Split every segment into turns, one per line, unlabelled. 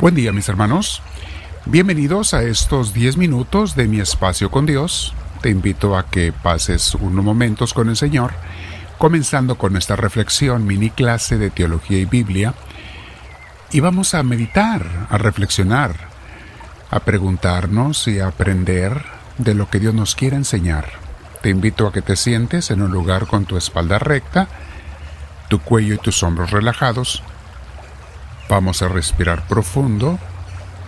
Buen día mis hermanos. Bienvenidos a estos 10 minutos de mi espacio con Dios. Te invito a que pases unos momentos con el Señor, comenzando con esta reflexión, mini clase de teología y Biblia. Y vamos a meditar, a reflexionar, a preguntarnos y a aprender de lo que Dios nos quiere enseñar. Te invito a que te sientes en un lugar con tu espalda recta, tu cuello y tus hombros relajados Vamos a respirar profundo,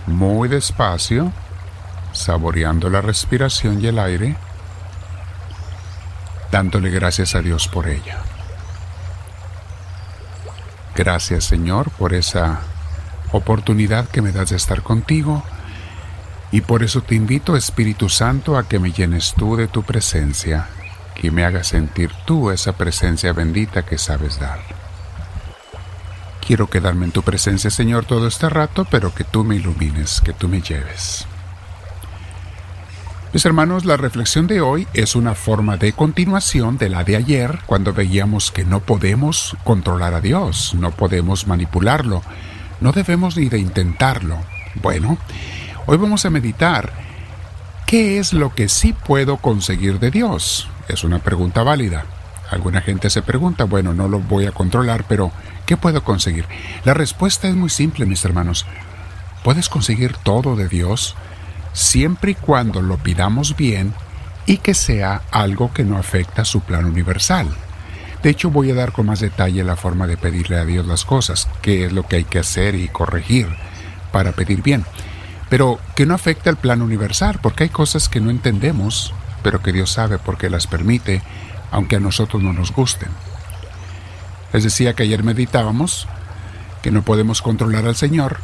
muy despacio, saboreando la respiración y el aire, dándole gracias a Dios por ella. Gracias Señor por esa oportunidad que me das de estar contigo y por eso te invito Espíritu Santo a que me llenes tú de tu presencia, que me hagas sentir tú esa presencia bendita que sabes dar. Quiero quedarme en tu presencia, Señor, todo este rato, pero que tú me ilumines, que tú me lleves. Mis hermanos, la reflexión de hoy es una forma de continuación de la de ayer, cuando veíamos que no podemos controlar a Dios, no podemos manipularlo, no debemos ni de intentarlo. Bueno, hoy vamos a meditar qué es lo que sí puedo conseguir de Dios. Es una pregunta válida. Alguna gente se pregunta, bueno, no lo voy a controlar, pero ¿qué puedo conseguir? La respuesta es muy simple, mis hermanos. Puedes conseguir todo de Dios siempre y cuando lo pidamos bien y que sea algo que no afecta su plan universal. De hecho, voy a dar con más detalle la forma de pedirle a Dios las cosas, qué es lo que hay que hacer y corregir para pedir bien. Pero que no afecte al plan universal, porque hay cosas que no entendemos, pero que Dios sabe por qué las permite aunque a nosotros no nos gusten. Les decía que ayer meditábamos que no podemos controlar al Señor,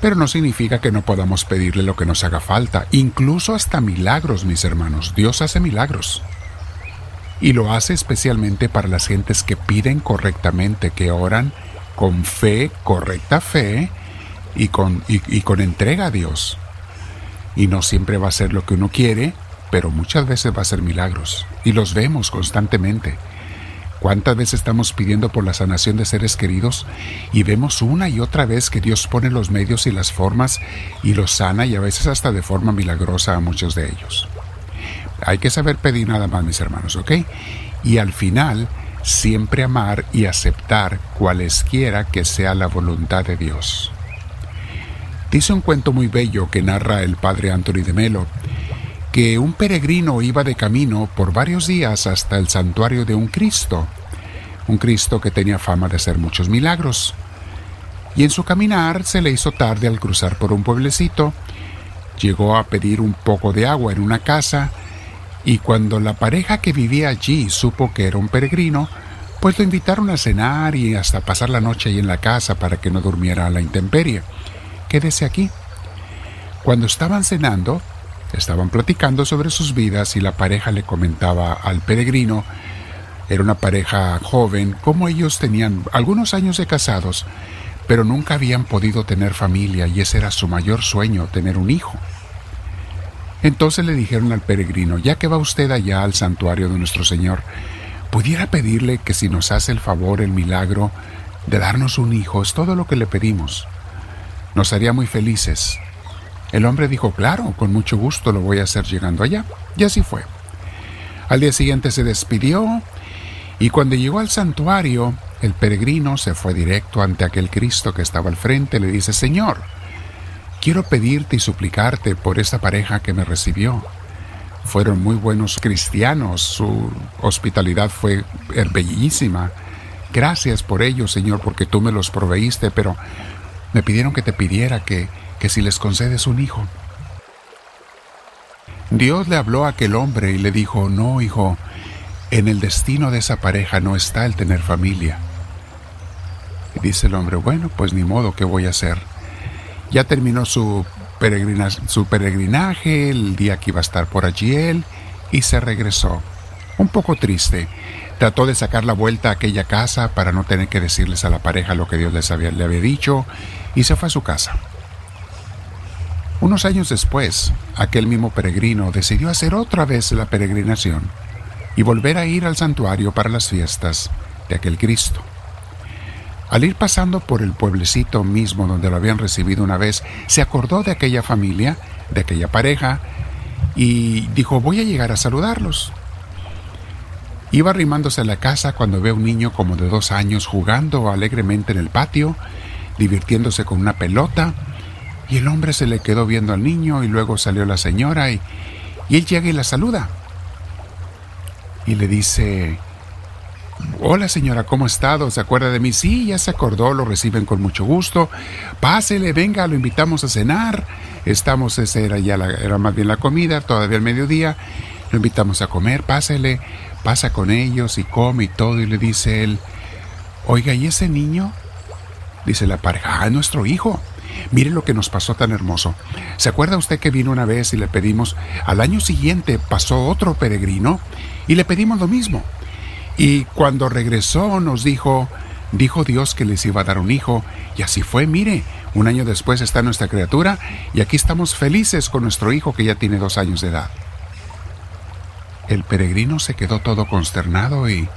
pero no significa que no podamos pedirle lo que nos haga falta, incluso hasta milagros, mis hermanos. Dios hace milagros. Y lo hace especialmente para las gentes que piden correctamente, que oran con fe, correcta fe, y con, y con entrega a Dios. Y no siempre va a ser lo que uno quiere, pero muchas veces va a ser milagros y los vemos constantemente. ¿Cuántas veces estamos pidiendo por la sanación de seres queridos y vemos una y otra vez que Dios pone los medios y las formas y los sana y a veces hasta de forma milagrosa a muchos de ellos? Hay que saber pedir nada más, mis hermanos, ¿ok? Y al final, siempre amar y aceptar cualesquiera que sea la voluntad de Dios. Dice un cuento muy bello que narra el padre Anthony de Melo que un peregrino iba de camino por varios días hasta el santuario de un Cristo, un Cristo que tenía fama de hacer muchos milagros. Y en su caminar se le hizo tarde al cruzar por un pueblecito, llegó a pedir un poco de agua en una casa, y cuando la pareja que vivía allí supo que era un peregrino, pues lo invitaron a cenar y hasta pasar la noche ahí en la casa para que no durmiera a la intemperie. Quédese aquí. Cuando estaban cenando, Estaban platicando sobre sus vidas y la pareja le comentaba al peregrino, era una pareja joven, como ellos tenían algunos años de casados, pero nunca habían podido tener familia y ese era su mayor sueño, tener un hijo. Entonces le dijeron al peregrino, ya que va usted allá al santuario de nuestro Señor, pudiera pedirle que si nos hace el favor, el milagro de darnos un hijo, es todo lo que le pedimos. Nos haría muy felices. El hombre dijo, claro, con mucho gusto lo voy a hacer llegando allá. Y así fue. Al día siguiente se despidió y cuando llegó al santuario, el peregrino se fue directo ante aquel Cristo que estaba al frente y le dice, Señor, quiero pedirte y suplicarte por esta pareja que me recibió. Fueron muy buenos cristianos, su hospitalidad fue bellísima. Gracias por ello, Señor, porque tú me los proveíste, pero me pidieron que te pidiera que que si les concedes un hijo. Dios le habló a aquel hombre y le dijo, no, hijo, en el destino de esa pareja no está el tener familia. Y dice el hombre, bueno, pues ni modo, ¿qué voy a hacer? Ya terminó su, peregrinaje, el día que iba a estar por allí él, y se regresó, un poco triste. Trató de sacar la vuelta a aquella casa para no tener que decirles a la pareja lo que Dios les le había dicho, y se fue a su casa. Unos años después, aquel mismo peregrino decidió hacer otra vez la peregrinación y volver a ir al santuario para las fiestas de aquel Cristo. Al ir pasando por el pueblecito mismo donde lo habían recibido una vez, se acordó de aquella familia, de aquella pareja, y dijo, voy a llegar a saludarlos. Iba arrimándose a la casa cuando ve a un niño como de dos años jugando alegremente en el patio, divirtiéndose con una pelota, y el hombre se le quedó viendo al niño y luego salió la señora y, y él llega y la saluda. Y le dice, Hola señora, ¿cómo ha estado? ¿Se acuerda de mí? Sí, ya se acordó, lo reciben con mucho gusto. Pásele, venga, lo invitamos a cenar. Estamos, esa era ya era más bien la comida, todavía el mediodía. Lo invitamos a comer, pásele, pasa con ellos y come y todo. Y le dice él, oiga, ¿y ese niño? Dice la pareja, ah, nuestro hijo. Mire lo que nos pasó tan hermoso. ¿Se acuerda usted que vino una vez y le pedimos, al año siguiente pasó otro peregrino y le pedimos lo mismo? Y cuando regresó nos dijo, dijo Dios que les iba a dar un hijo, y así fue, mire, un año después está nuestra criatura, y aquí estamos felices con nuestro hijo que ya tiene dos años de edad. El peregrino se quedó todo consternado y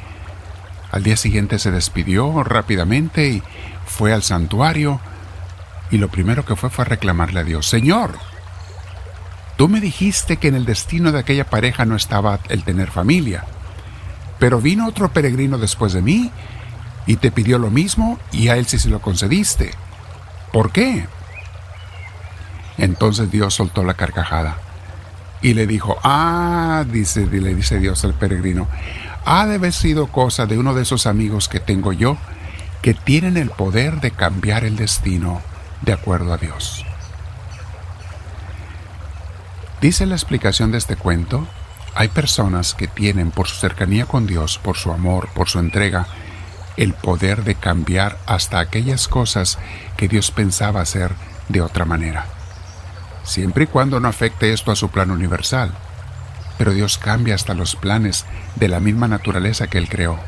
al día siguiente se despidió rápidamente y fue al santuario y lo primero que fue fue reclamarle a Dios, Señor, tú me dijiste que en el destino de aquella pareja no estaba el tener familia. Pero vino otro peregrino después de mí y te pidió lo mismo y a él sí se lo concediste. ¿Por qué? Entonces Dios soltó la carcajada y le dijo, ah, dice, le dice Dios al peregrino, ha de haber sido cosa de uno de esos amigos que tengo yo que tienen el poder de cambiar el destino de acuerdo a Dios. Dice la explicación de este cuento hay personas que tienen por su cercanía con Dios, por su amor, por su entrega, el poder de cambiar hasta aquellas cosas que Dios pensaba hacer de otra manera. Siempre y cuando no afecte esto a su plan universal. Pero Dios cambia hasta los planes de la misma naturaleza que Él creó.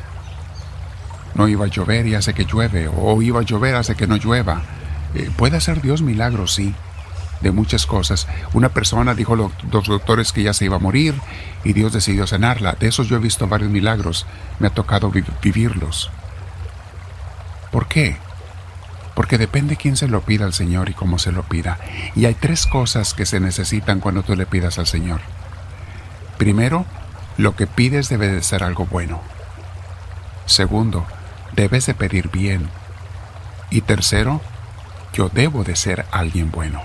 No iba a llover y hace que llueve, o iba a llover hace que no llueva. Eh, puede hacer Dios milagros, sí, de muchas cosas. Una persona dijo a los doctores que ya se iba a morir y Dios decidió sanarla. De esos yo he visto varios milagros. Me ha tocado vivirlos. ¿Por qué? Porque depende quién se lo pida al Señor y cómo se lo pida. Y hay tres cosas que se necesitan cuando tú le pidas al Señor. Primero, lo que pides debe de ser algo bueno. Segundo, debes de pedir bien. Y tercero, yo debo de ser alguien bueno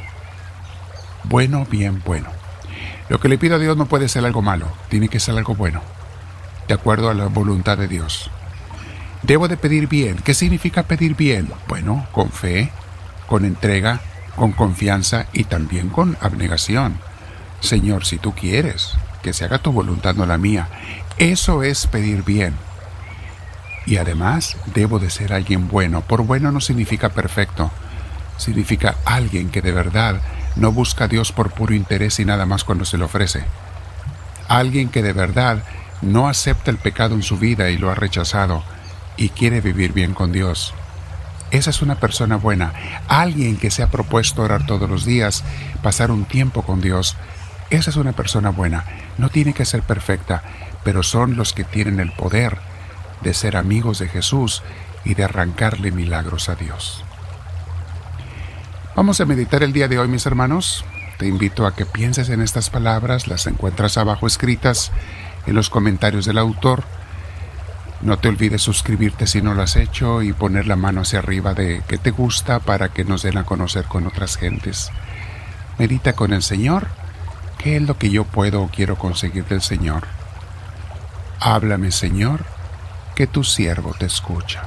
bueno, bien bueno. Lo que le pido a Dios no puede ser algo malo, tiene que ser algo bueno, de acuerdo a la voluntad de Dios. Debo de pedir bien. ¿Qué significa pedir bien? Bueno, con fe, con entrega, con confianza y también con abnegación. Señor, si tú quieres, que se haga tu voluntad, no la mía. Eso es pedir bien. Y además, debo de ser alguien bueno. Por bueno no significa perfecto. Significa alguien que de verdad no busca a Dios por puro interés y nada más cuando se le ofrece. Alguien que de verdad no acepta el pecado en su vida y lo ha rechazado y quiere vivir bien con Dios. Esa es una persona buena. Alguien que se ha propuesto orar todos los días, pasar un tiempo con Dios. Esa es una persona buena. No tiene que ser perfecta, pero son los que tienen el poder de ser amigos de Jesús y de arrancarle milagros a Dios. Vamos a meditar el día de hoy, mis hermanos. Te invito a que pienses en estas palabras, las encuentras abajo escritas en los comentarios del autor. No te olvides suscribirte si no lo has hecho y poner la mano hacia arriba de que te gusta para que nos den a conocer con otras gentes. Medita con el Señor. ¿Qué es lo que yo puedo o quiero conseguir del Señor? Háblame, Señor, que tu siervo te escucha.